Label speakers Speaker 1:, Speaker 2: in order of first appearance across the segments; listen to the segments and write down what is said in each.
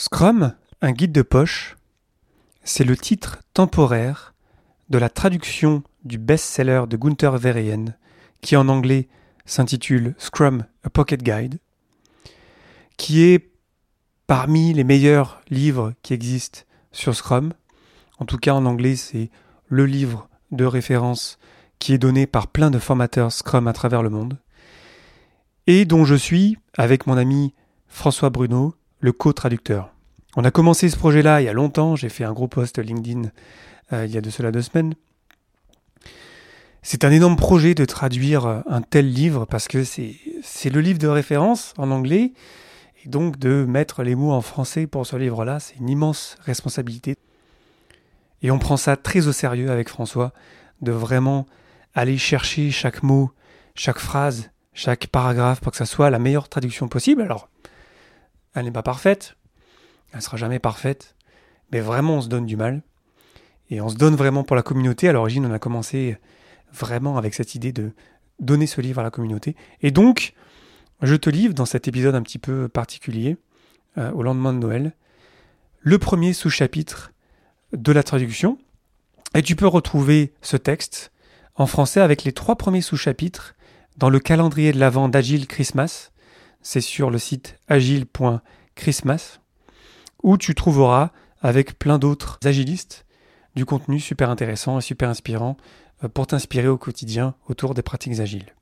Speaker 1: Scrum, un guide de poche, c'est le titre temporaire de la traduction du best-seller de Gunther Verheyen, qui en anglais s'intitule Scrum, a Pocket Guide, qui est parmi les meilleurs livres qui existent sur Scrum. En tout cas, en anglais, c'est le livre de référence qui est donné par plein de formateurs Scrum à travers le monde, et dont je suis, avec mon ami François Bruno, le co-traducteur. On a commencé ce projet-là il y a longtemps, j'ai fait un gros post LinkedIn euh, il y a de cela deux semaines. C'est un énorme projet de traduire euh, un tel livre parce que c'est le livre de référence en anglais et donc de mettre les mots en français pour ce livre-là, c'est une immense responsabilité. Et on prend ça très au sérieux avec François, de vraiment aller chercher chaque mot, chaque phrase, chaque paragraphe pour que ça soit la meilleure traduction possible. Alors, elle n'est pas parfaite, elle sera jamais parfaite, mais vraiment on se donne du mal. Et on se donne vraiment pour la communauté. À l'origine, on a commencé vraiment avec cette idée de donner ce livre à la communauté. Et donc, je te livre dans cet épisode un petit peu particulier, euh, au lendemain de Noël, le premier sous-chapitre de la traduction. Et tu peux retrouver ce texte en français avec les trois premiers sous-chapitres dans le calendrier de l'Avent d'Agile Christmas. C'est sur le site agile.christmas où tu trouveras avec plein d'autres agilistes du contenu super intéressant et super inspirant euh, pour t'inspirer au quotidien autour des pratiques agiles.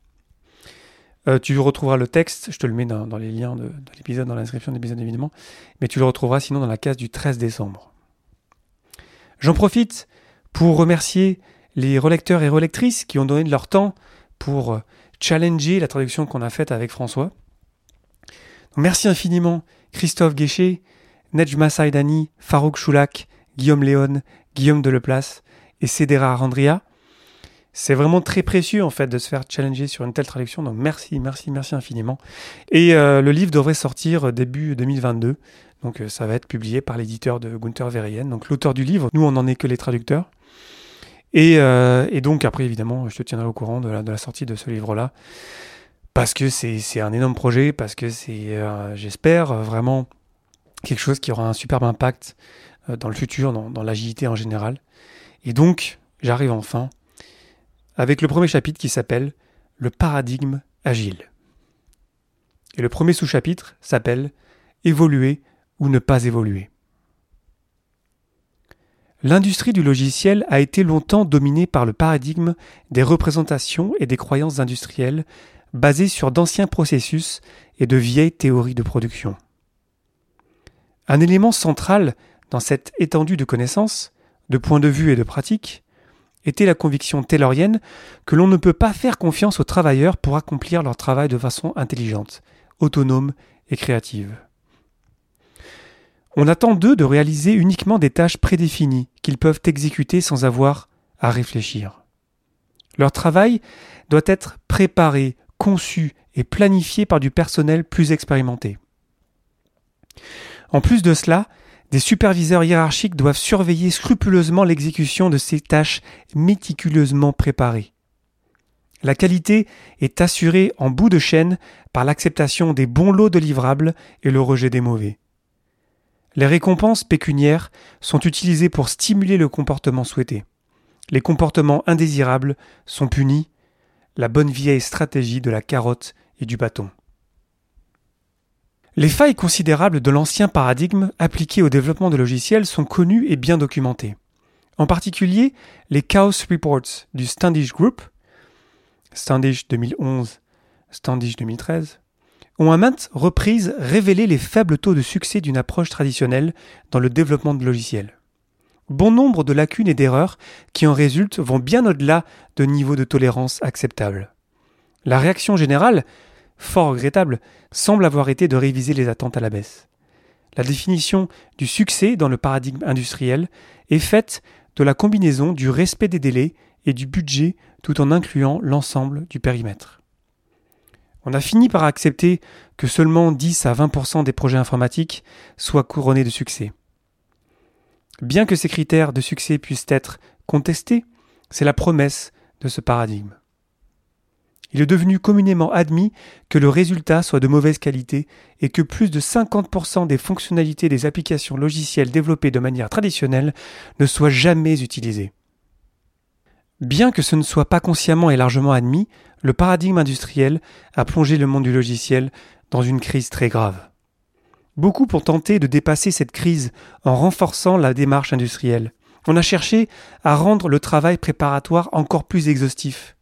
Speaker 1: Euh, tu retrouveras le texte, je te le mets dans, les liens de, l'épisode, dans l'inscription de l'épisode évidemment, mais tu le retrouveras sinon dans la case du 13 décembre. J'en profite pour remercier les relecteurs et relectrices qui ont donné de leur temps pour euh, challenger la traduction qu'on a faite avec François. Merci infiniment Christophe Guéchet, Nejma Saïdani, Farouk Choulak, Guillaume Léon, Guillaume Deleplace et Cédera Randria. C'est vraiment très précieux en fait de se faire challenger sur une telle traduction. Donc merci, merci, merci infiniment. Et euh, le livre devrait sortir début 2022. Donc euh, ça va être publié par l'éditeur de Gunther Verheyen, donc l'auteur du livre. Nous, on n'en est que les traducteurs. Euh, et, donc après, évidemment, je te tiendrai au courant de la, sortie de ce livre-là. Parce que c'est un énorme projet, parce que c'est, j'espère, vraiment quelque chose qui aura un superbe impact dans le futur, dans, dans l'agilité en général. Et donc, j'arrive enfin avec le premier chapitre qui s'appelle Le paradigme agile. Et le premier sous-chapitre s'appelle Évoluer ou ne pas évoluer. L'industrie du logiciel a été longtemps dominée par le paradigme des représentations et des croyances industrielles basées sur d'anciens processus et de vieilles théories de production. Un élément central dans cette étendue de connaissances, de points de vue et de pratiques, était la conviction taylorienne que l'on ne peut pas faire confiance aux travailleurs pour accomplir leur travail de façon intelligente, autonome et créative. On attend d'eux de réaliser uniquement des tâches prédéfinies qu'ils peuvent exécuter sans avoir à réfléchir. Leur travail doit être préparé, conçu et planifié par du personnel plus expérimenté. En plus de cela, des superviseurs hiérarchiques doivent surveiller scrupuleusement l'exécution de ces tâches méticuleusement préparées. La qualité est assurée en bout de chaîne par l'acceptation des bons lots de livrables et le rejet des mauvais. Les récompenses pécuniaires sont utilisées pour stimuler le comportement souhaité. Les comportements indésirables sont punis, la bonne vieille stratégie de la carotte et du bâton. Les failles considérables de l'ancien paradigme appliqué au développement de logiciels sont connues et bien documentées. En particulier, les Chaos Reports du Standish Group, Standish 2011, Standish 2013, ont à maintes reprises révélé les faibles taux de succès d'une approche traditionnelle dans le développement de logiciels. Bon nombre de lacunes et d'erreurs qui en résultent vont bien au-delà de niveaux de tolérance acceptables. La réaction générale fort regrettable, semble avoir été de réviser les attentes à la baisse. La définition du succès dans le paradigme industriel est faite de la combinaison du respect des délais et du budget tout en incluant l'ensemble du périmètre. On a fini par accepter que seulement 10 à 20% des projets informatiques soient couronnés de succès. Bien que ces critères de succès puissent être contestés, c'est la promesse de ce paradigme. Il est devenu communément admis que le résultat soit de mauvaise qualité et que plus de 50% des fonctionnalités des applications logicielles développées de manière traditionnelle ne soient jamais utilisées. Bien que ce ne soit pas consciemment et largement admis, le paradigme industriel a plongé le monde du logiciel dans une crise très grave. Beaucoup ont tenté de dépasser cette crise en renforçant la démarche industrielle. On a cherché à rendre le travail préparatoire encore plus exhaustif.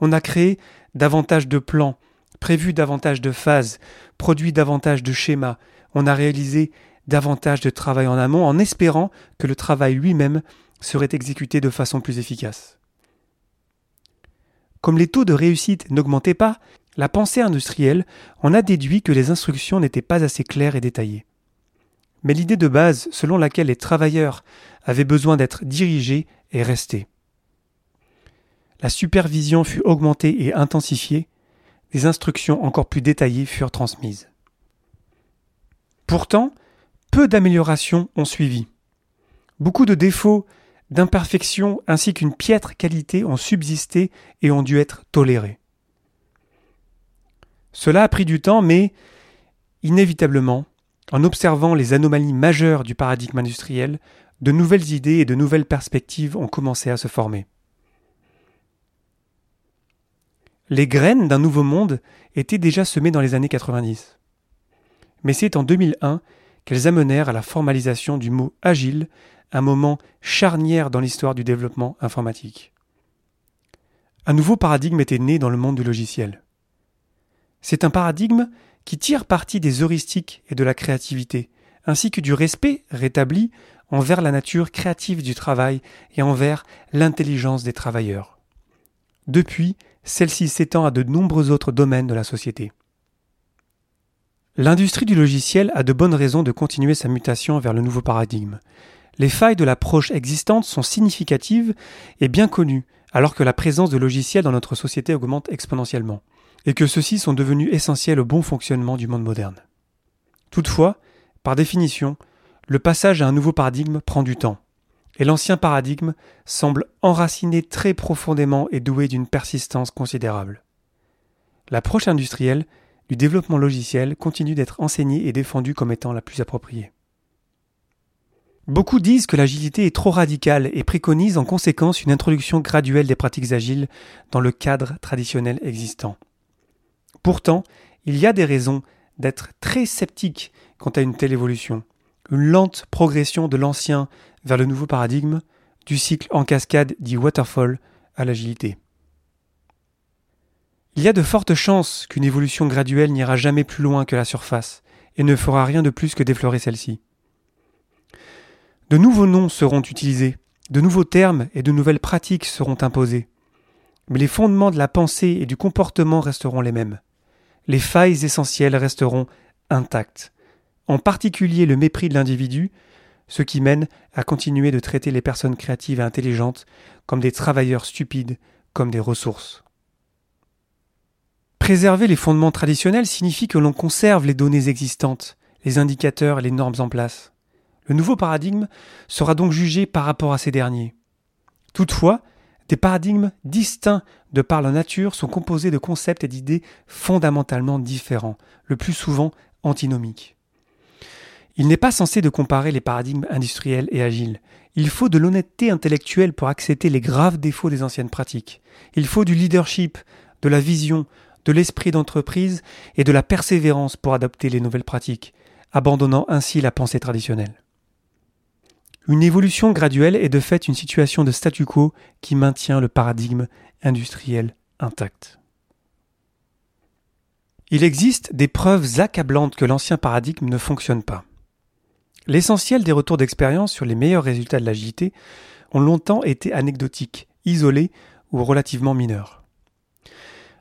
Speaker 1: On a créé davantage de plans, prévu davantage de phases, produit davantage de schémas. On a réalisé davantage de travail en amont en espérant que le travail lui-même serait exécuté de façon plus efficace. Comme les taux de réussite n'augmentaient pas, la pensée industrielle en a déduit que les instructions n'étaient pas assez claires et détaillées. Mais l'idée de base selon laquelle les travailleurs avaient besoin d'être dirigés est restée. La supervision fut augmentée et intensifiée, des instructions encore plus détaillées furent transmises. Pourtant, peu d'améliorations ont suivi. Beaucoup de défauts d'imperfections ainsi qu'une piètre qualité ont subsisté et ont dû être tolérés. Cela a pris du temps, mais inévitablement, en observant les anomalies majeures du paradigme industriel, de nouvelles idées et de nouvelles perspectives ont commencé à se former. Les graines d'un nouveau monde étaient déjà semées dans les années 90. Mais c'est en 2001 qu'elles amenèrent à la formalisation du mot agile un moment charnière dans l'histoire du développement informatique. Un nouveau paradigme était né dans le monde du logiciel. C'est un paradigme qui tire parti des heuristiques et de la créativité, ainsi que du respect rétabli envers la nature créative du travail et envers l'intelligence des travailleurs. Depuis, celle-ci s'étend à de nombreux autres domaines de la société. L'industrie du logiciel a de bonnes raisons de continuer sa mutation vers le nouveau paradigme, les failles de l'approche existante sont significatives et bien connues, alors que la présence de logiciels dans notre société augmente exponentiellement, et que ceux-ci sont devenus essentiels au bon fonctionnement du monde moderne. Toutefois, par définition, le passage à un nouveau paradigme prend du temps, et l'ancien paradigme semble enraciné très profondément et doué d'une persistance considérable. L'approche industrielle du développement logiciel continue d'être enseignée et défendue comme étant la plus appropriée. Beaucoup disent que l'agilité est trop radicale et préconisent en conséquence une introduction graduelle des pratiques agiles dans le cadre traditionnel existant. Pourtant, il y a des raisons d'être très sceptique quant à une telle évolution. Une lente progression de l'ancien vers le nouveau paradigme, du cycle en cascade dit waterfall à l'agilité. Il y a de fortes chances qu'une évolution graduelle n'ira jamais plus loin que la surface et ne fera rien de plus que d'effleurer celle-ci. De nouveaux noms seront utilisés, de nouveaux termes et de nouvelles pratiques seront imposés. Mais les fondements de la pensée et du comportement resteront les mêmes. Les failles essentielles resteront intactes, en particulier le mépris de l'individu, ce qui mène à continuer de traiter les personnes créatives et intelligentes comme des travailleurs stupides, comme des ressources. Préserver les fondements traditionnels signifie que l'on conserve les données existantes, les indicateurs et les normes en place. Le nouveau paradigme sera donc jugé par rapport à ces derniers. Toutefois, des paradigmes distincts de par leur nature sont composés de concepts et d'idées fondamentalement différents, le plus souvent antinomiques. Il n'est pas censé de comparer les paradigmes industriels et agiles. Il faut de l'honnêteté intellectuelle pour accepter les graves défauts des anciennes pratiques. Il faut du leadership, de la vision, de l'esprit d'entreprise et de la persévérance pour adopter les nouvelles pratiques, abandonnant ainsi la pensée traditionnelle. Une évolution graduelle est de fait une situation de statu quo qui maintient le paradigme industriel intact. Il existe des preuves accablantes que l'ancien paradigme ne fonctionne pas. L'essentiel des retours d'expérience sur les meilleurs résultats de l'agilité ont longtemps été anecdotiques, isolés ou relativement mineurs.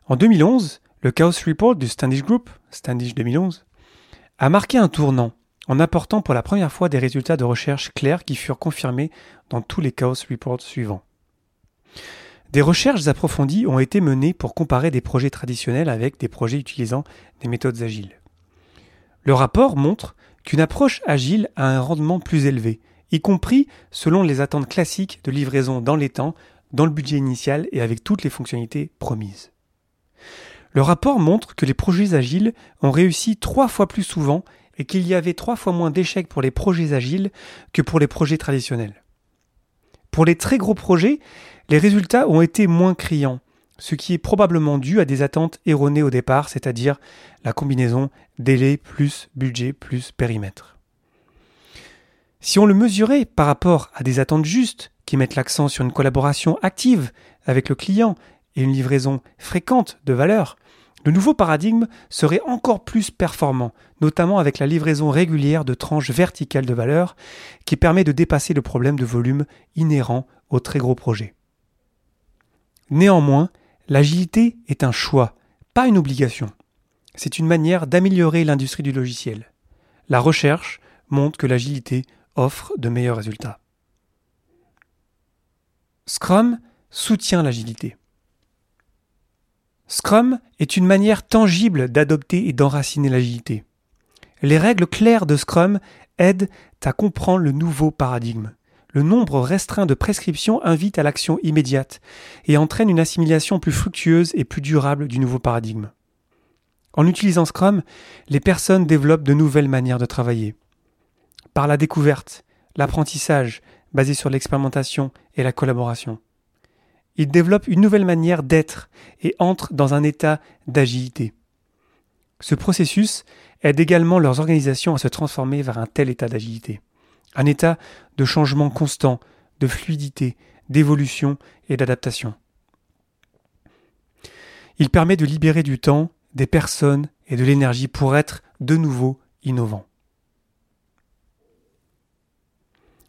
Speaker 1: En 2011, le Chaos Report du Standish Group, Standish 2011, a marqué un tournant en apportant pour la première fois des résultats de recherche clairs qui furent confirmés dans tous les Chaos Reports suivants. Des recherches approfondies ont été menées pour comparer des projets traditionnels avec des projets utilisant des méthodes agiles. Le rapport montre qu'une approche agile a un rendement plus élevé, y compris selon les attentes classiques de livraison dans les temps, dans le budget initial et avec toutes les fonctionnalités promises. Le rapport montre que les projets agiles ont réussi trois fois plus souvent et qu'il y avait trois fois moins d'échecs pour les projets agiles que pour les projets traditionnels. Pour les très gros projets, les résultats ont été moins criants, ce qui est probablement dû à des attentes erronées au départ, c'est-à-dire la combinaison délai plus budget plus périmètre. Si on le mesurait par rapport à des attentes justes, qui mettent l'accent sur une collaboration active avec le client et une livraison fréquente de valeur, le nouveau paradigme serait encore plus performant, notamment avec la livraison régulière de tranches verticales de valeur qui permet de dépasser le problème de volume inhérent aux très gros projets. Néanmoins, l'agilité est un choix, pas une obligation. C'est une manière d'améliorer l'industrie du logiciel. La recherche montre que l'agilité offre de meilleurs résultats. Scrum soutient l'agilité. Scrum est une manière tangible d'adopter et d'enraciner l'agilité. Les règles claires de Scrum aident à comprendre le nouveau paradigme. Le nombre restreint de prescriptions invite à l'action immédiate et entraîne une assimilation plus fructueuse et plus durable du nouveau paradigme. En utilisant Scrum, les personnes développent de nouvelles manières de travailler. Par la découverte, l'apprentissage basé sur l'expérimentation et la collaboration. Ils développent une nouvelle manière d'être et entrent dans un état d'agilité. Ce processus aide également leurs organisations à se transformer vers un tel état d'agilité, un état de changement constant, de fluidité, d'évolution et d'adaptation. Il permet de libérer du temps, des personnes et de l'énergie pour être de nouveau innovant.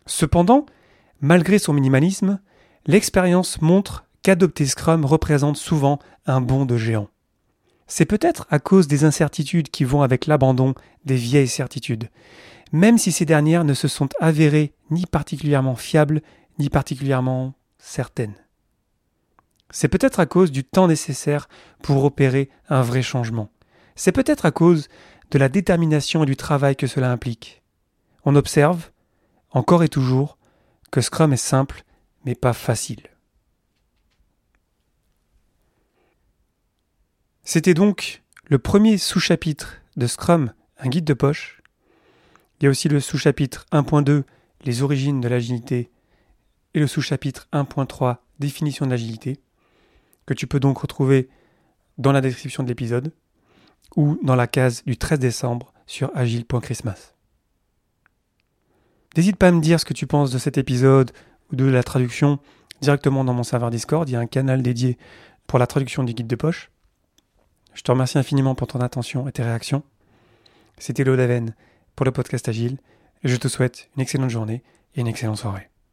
Speaker 1: Cependant, malgré son minimalisme, l'expérience montre qu'adopter Scrum représente souvent un bond de géant. C'est peut-être à cause des incertitudes qui vont avec l'abandon des vieilles certitudes, même si ces dernières ne se sont avérées ni particulièrement fiables ni particulièrement certaines. C'est peut-être à cause du temps nécessaire pour opérer un vrai changement. C'est peut-être à cause de la détermination et du travail que cela implique. On observe, encore et toujours, que Scrum est simple mais pas facile. C'était donc le premier sous-chapitre de Scrum, un guide de poche. Il y a aussi le sous-chapitre 1.2, les origines de l'agilité, et le sous-chapitre 1.3, définition de l'agilité, que tu peux donc retrouver dans la description de l'épisode ou dans la case du 13 décembre sur agile.christmas. N'hésite pas à me dire ce que tu penses de cet épisode, de la traduction directement dans mon serveur Discord. Il y a un canal dédié pour la traduction du guide de poche. Je te remercie infiniment pour ton attention et tes réactions. C'était Daven pour le podcast Agile je te souhaite une excellente journée et une excellente soirée.